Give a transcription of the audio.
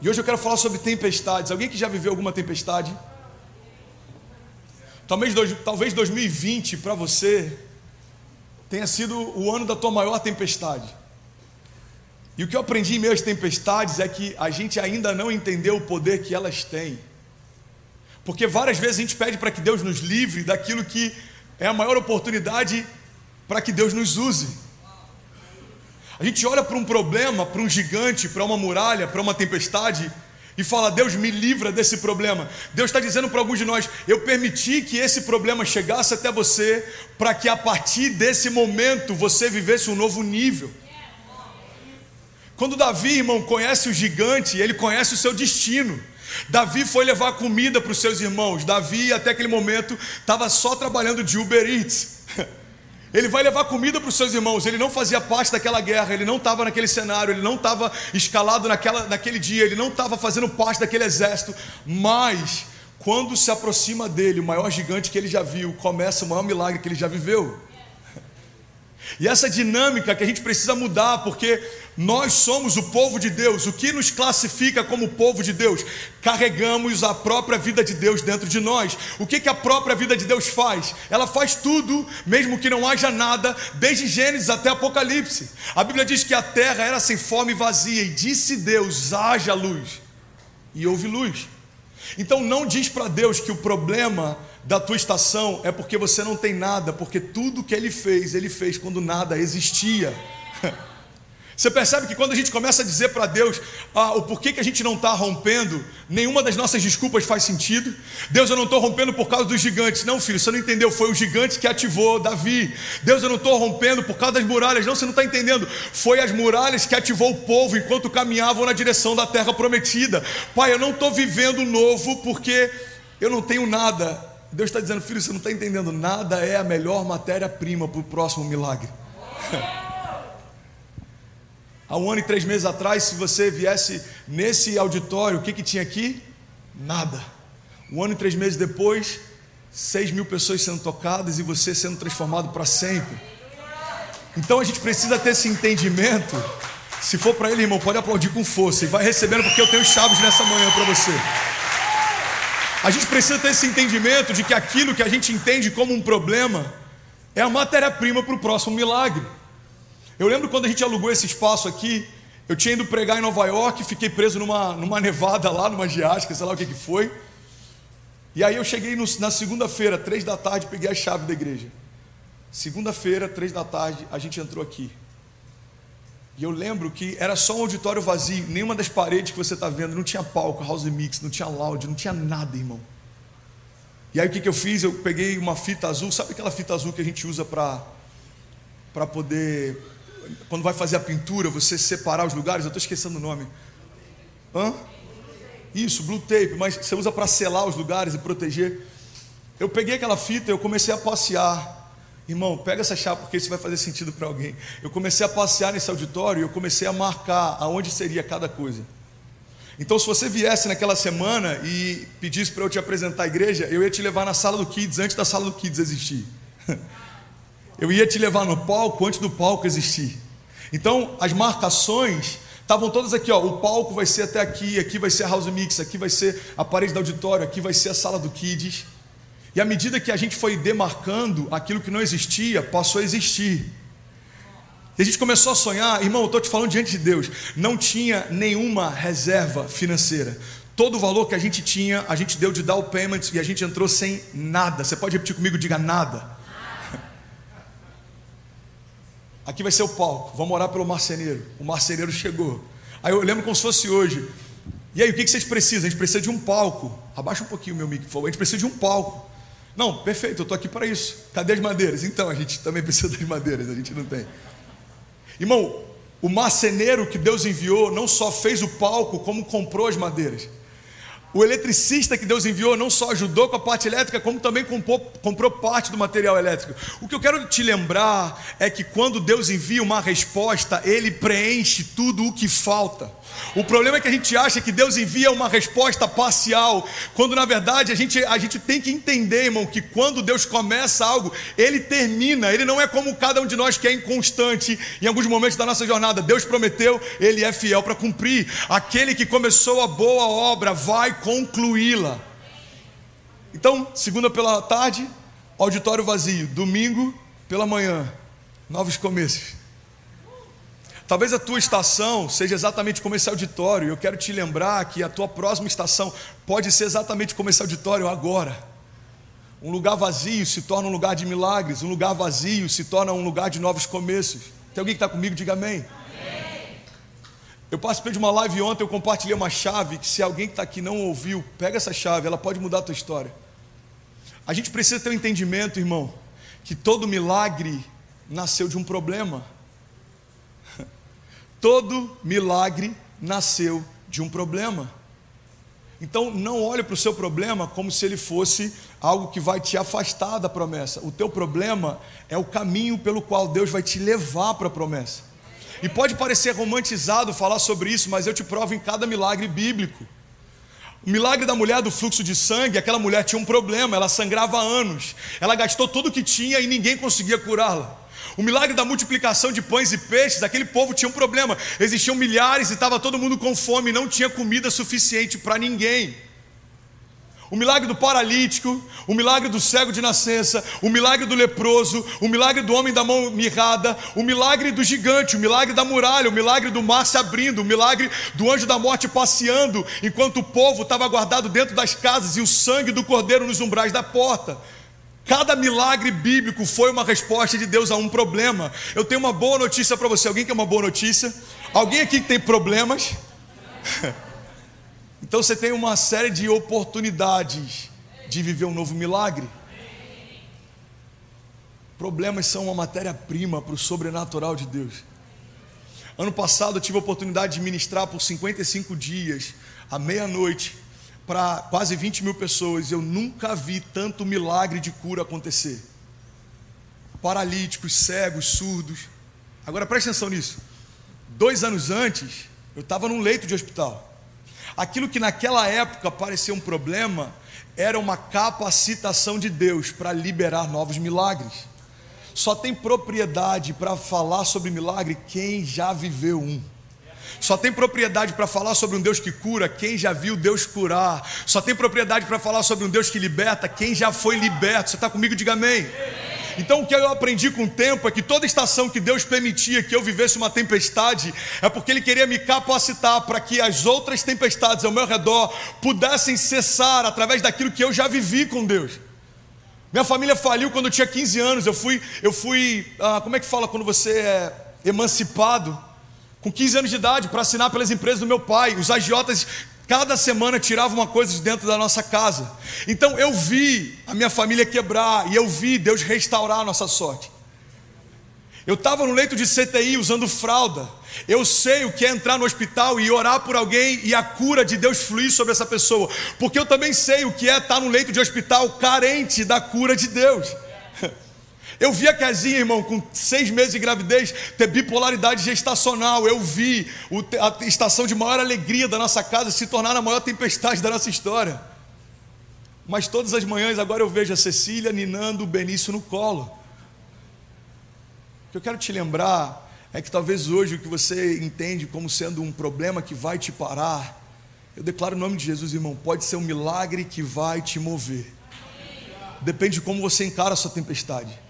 E hoje eu quero falar sobre tempestades. Alguém que já viveu alguma tempestade? Talvez, talvez 2020 para você tenha sido o ano da tua maior tempestade. E o que eu aprendi em meio às tempestades é que a gente ainda não entendeu o poder que elas têm. Porque várias vezes a gente pede para que Deus nos livre daquilo que é a maior oportunidade para que Deus nos use. A gente olha para um problema, para um gigante, para uma muralha, para uma tempestade e fala: Deus me livra desse problema. Deus está dizendo para alguns de nós: Eu permiti que esse problema chegasse até você, para que a partir desse momento você vivesse um novo nível. Quando Davi, irmão, conhece o gigante, ele conhece o seu destino. Davi foi levar comida para os seus irmãos. Davi, até aquele momento, estava só trabalhando de Uber Eats. Ele vai levar comida para os seus irmãos. Ele não fazia parte daquela guerra, ele não estava naquele cenário, ele não estava escalado naquela, naquele dia, ele não estava fazendo parte daquele exército. Mas, quando se aproxima dele, o maior gigante que ele já viu, começa o maior milagre que ele já viveu. E essa dinâmica que a gente precisa mudar, porque nós somos o povo de Deus. O que nos classifica como povo de Deus? Carregamos a própria vida de Deus dentro de nós. O que, que a própria vida de Deus faz? Ela faz tudo, mesmo que não haja nada, desde Gênesis até Apocalipse. A Bíblia diz que a terra era sem forma e vazia, e disse Deus: haja luz. E houve luz. Então não diz para Deus que o problema da tua estação é porque você não tem nada, porque tudo que ele fez, ele fez quando nada existia. Você percebe que quando a gente começa a dizer para Deus ah, o porquê que a gente não está rompendo, nenhuma das nossas desculpas faz sentido. Deus, eu não estou rompendo por causa dos gigantes. Não, filho, você não entendeu. Foi o gigante que ativou Davi. Deus, eu não estou rompendo por causa das muralhas. Não, você não está entendendo. Foi as muralhas que ativou o povo enquanto caminhavam na direção da terra prometida. Pai, eu não estou vivendo novo porque eu não tenho nada. Deus está dizendo, filho, você não está entendendo. Nada é a melhor matéria-prima para o próximo milagre. Há um ano e três meses atrás, se você viesse nesse auditório, o que, que tinha aqui? Nada. Um ano e três meses depois, seis mil pessoas sendo tocadas e você sendo transformado para sempre. Então a gente precisa ter esse entendimento. Se for para ele, irmão, pode aplaudir com força e vai recebendo, porque eu tenho chaves nessa manhã para você. A gente precisa ter esse entendimento de que aquilo que a gente entende como um problema é a matéria-prima para o próximo milagre. Eu lembro quando a gente alugou esse espaço aqui, eu tinha ido pregar em Nova York, fiquei preso numa, numa nevada lá, numa giástica, sei lá o que, que foi. E aí eu cheguei no, na segunda-feira, três da tarde, peguei a chave da igreja. Segunda-feira, três da tarde, a gente entrou aqui. E eu lembro que era só um auditório vazio, nenhuma das paredes que você está vendo, não tinha palco, house mix, não tinha loud, não tinha nada, irmão. E aí o que, que eu fiz? Eu peguei uma fita azul, sabe aquela fita azul que a gente usa para poder quando vai fazer a pintura, você separar os lugares, eu estou esquecendo o nome. Hã? Isso, blue tape, mas você usa para selar os lugares e proteger. Eu peguei aquela fita e eu comecei a passear. Irmão, pega essa chave porque isso vai fazer sentido para alguém. Eu comecei a passear nesse auditório e eu comecei a marcar aonde seria cada coisa. Então, se você viesse naquela semana e pedisse para eu te apresentar a igreja, eu ia te levar na sala do Kids antes da sala do Kids existir. Eu ia te levar no palco antes do palco existir. Então, as marcações estavam todas aqui, ó. O palco vai ser até aqui, aqui vai ser a house mix, aqui vai ser a parede do auditório, aqui vai ser a sala do kids. E à medida que a gente foi demarcando aquilo que não existia, passou a existir. E a gente começou a sonhar, irmão, eu estou te falando diante de Deus, não tinha nenhuma reserva financeira. Todo o valor que a gente tinha, a gente deu de down payment e a gente entrou sem nada. Você pode repetir comigo, diga nada. Aqui vai ser o palco. Vamos orar pelo marceneiro. O marceneiro chegou. Aí eu lembro como se fosse hoje. E aí, o que vocês precisam? A gente precisa de um palco. Abaixa um pouquinho o meu mic, por favor. A gente precisa de um palco. Não, perfeito, eu estou aqui para isso. Cadê as madeiras? Então, a gente também precisa das madeiras, a gente não tem. Irmão, o marceneiro que Deus enviou não só fez o palco, como comprou as madeiras. O eletricista que Deus enviou não só ajudou com a parte elétrica, como também comprou, comprou parte do material elétrico. O que eu quero te lembrar é que quando Deus envia uma resposta, Ele preenche tudo o que falta. O problema é que a gente acha que Deus envia uma resposta parcial, quando na verdade a gente, a gente tem que entender, irmão, que quando Deus começa algo, Ele termina. Ele não é como cada um de nós que é inconstante em alguns momentos da nossa jornada. Deus prometeu, Ele é fiel para cumprir. Aquele que começou a boa obra vai concluí-la. Então, segunda pela tarde, auditório vazio. Domingo pela manhã, novos começos. Talvez a tua estação seja exatamente como esse auditório. Eu quero te lembrar que a tua próxima estação pode ser exatamente como esse auditório agora. Um lugar vazio se torna um lugar de milagres, um lugar vazio se torna um lugar de novos começos. Tem alguém que está comigo? Diga amém. Eu participei de uma live ontem, eu compartilhei uma chave que se alguém que está aqui não ouviu, pega essa chave, ela pode mudar a tua história. A gente precisa ter um entendimento, irmão, que todo milagre nasceu de um problema. Todo milagre nasceu de um problema. Então não olhe para o seu problema como se ele fosse algo que vai te afastar da promessa. O teu problema é o caminho pelo qual Deus vai te levar para a promessa. E pode parecer romantizado falar sobre isso, mas eu te provo em cada milagre bíblico. O milagre da mulher do fluxo de sangue, aquela mulher tinha um problema, ela sangrava há anos, ela gastou tudo o que tinha e ninguém conseguia curá-la. O milagre da multiplicação de pães e peixes, aquele povo tinha um problema. Existiam milhares e estava todo mundo com fome, não tinha comida suficiente para ninguém. O milagre do paralítico, o milagre do cego de nascença, o milagre do leproso, o milagre do homem da mão mirrada, o milagre do gigante, o milagre da muralha, o milagre do mar se abrindo, o milagre do anjo da morte passeando, enquanto o povo estava guardado dentro das casas e o sangue do cordeiro nos umbrais da porta. Cada milagre bíblico foi uma resposta de Deus a um problema. Eu tenho uma boa notícia para você. Alguém quer uma boa notícia? Alguém aqui que tem problemas? Então você tem uma série de oportunidades de viver um novo milagre. Problemas são uma matéria-prima para o sobrenatural de Deus. Ano passado eu tive a oportunidade de ministrar por 55 dias, à meia-noite, para quase 20 mil pessoas. Eu nunca vi tanto milagre de cura acontecer. Paralíticos, cegos, surdos. Agora preste atenção nisso. Dois anos antes, eu estava num leito de hospital. Aquilo que naquela época parecia um problema era uma capacitação de Deus para liberar novos milagres. Só tem propriedade para falar sobre milagre quem já viveu um. Só tem propriedade para falar sobre um Deus que cura quem já viu Deus curar. Só tem propriedade para falar sobre um Deus que liberta quem já foi liberto. Você está comigo? Diga amém. Então o que eu aprendi com o tempo é que toda estação que Deus permitia que eu vivesse uma tempestade é porque Ele queria me capacitar para que as outras tempestades ao meu redor pudessem cessar através daquilo que eu já vivi com Deus. Minha família faliu quando eu tinha 15 anos. Eu fui, eu fui, ah, como é que fala quando você é emancipado? com 15 anos de idade, para assinar pelas empresas do meu pai. Os agiotas cada semana tiravam uma coisa de dentro da nossa casa. Então eu vi a minha família quebrar e eu vi Deus restaurar a nossa sorte. Eu estava no leito de CTI usando fralda. Eu sei o que é entrar no hospital e orar por alguém e a cura de Deus fluir sobre essa pessoa. Porque eu também sei o que é estar no leito de hospital carente da cura de Deus. Eu vi a Kezinha, irmão, com seis meses de gravidez, ter bipolaridade gestacional. Eu vi a estação de maior alegria da nossa casa se tornar a maior tempestade da nossa história. Mas todas as manhãs agora eu vejo a Cecília ninando o Benício no colo. O que eu quero te lembrar é que talvez hoje o que você entende como sendo um problema que vai te parar, eu declaro o nome de Jesus, irmão, pode ser um milagre que vai te mover. Depende de como você encara a sua tempestade.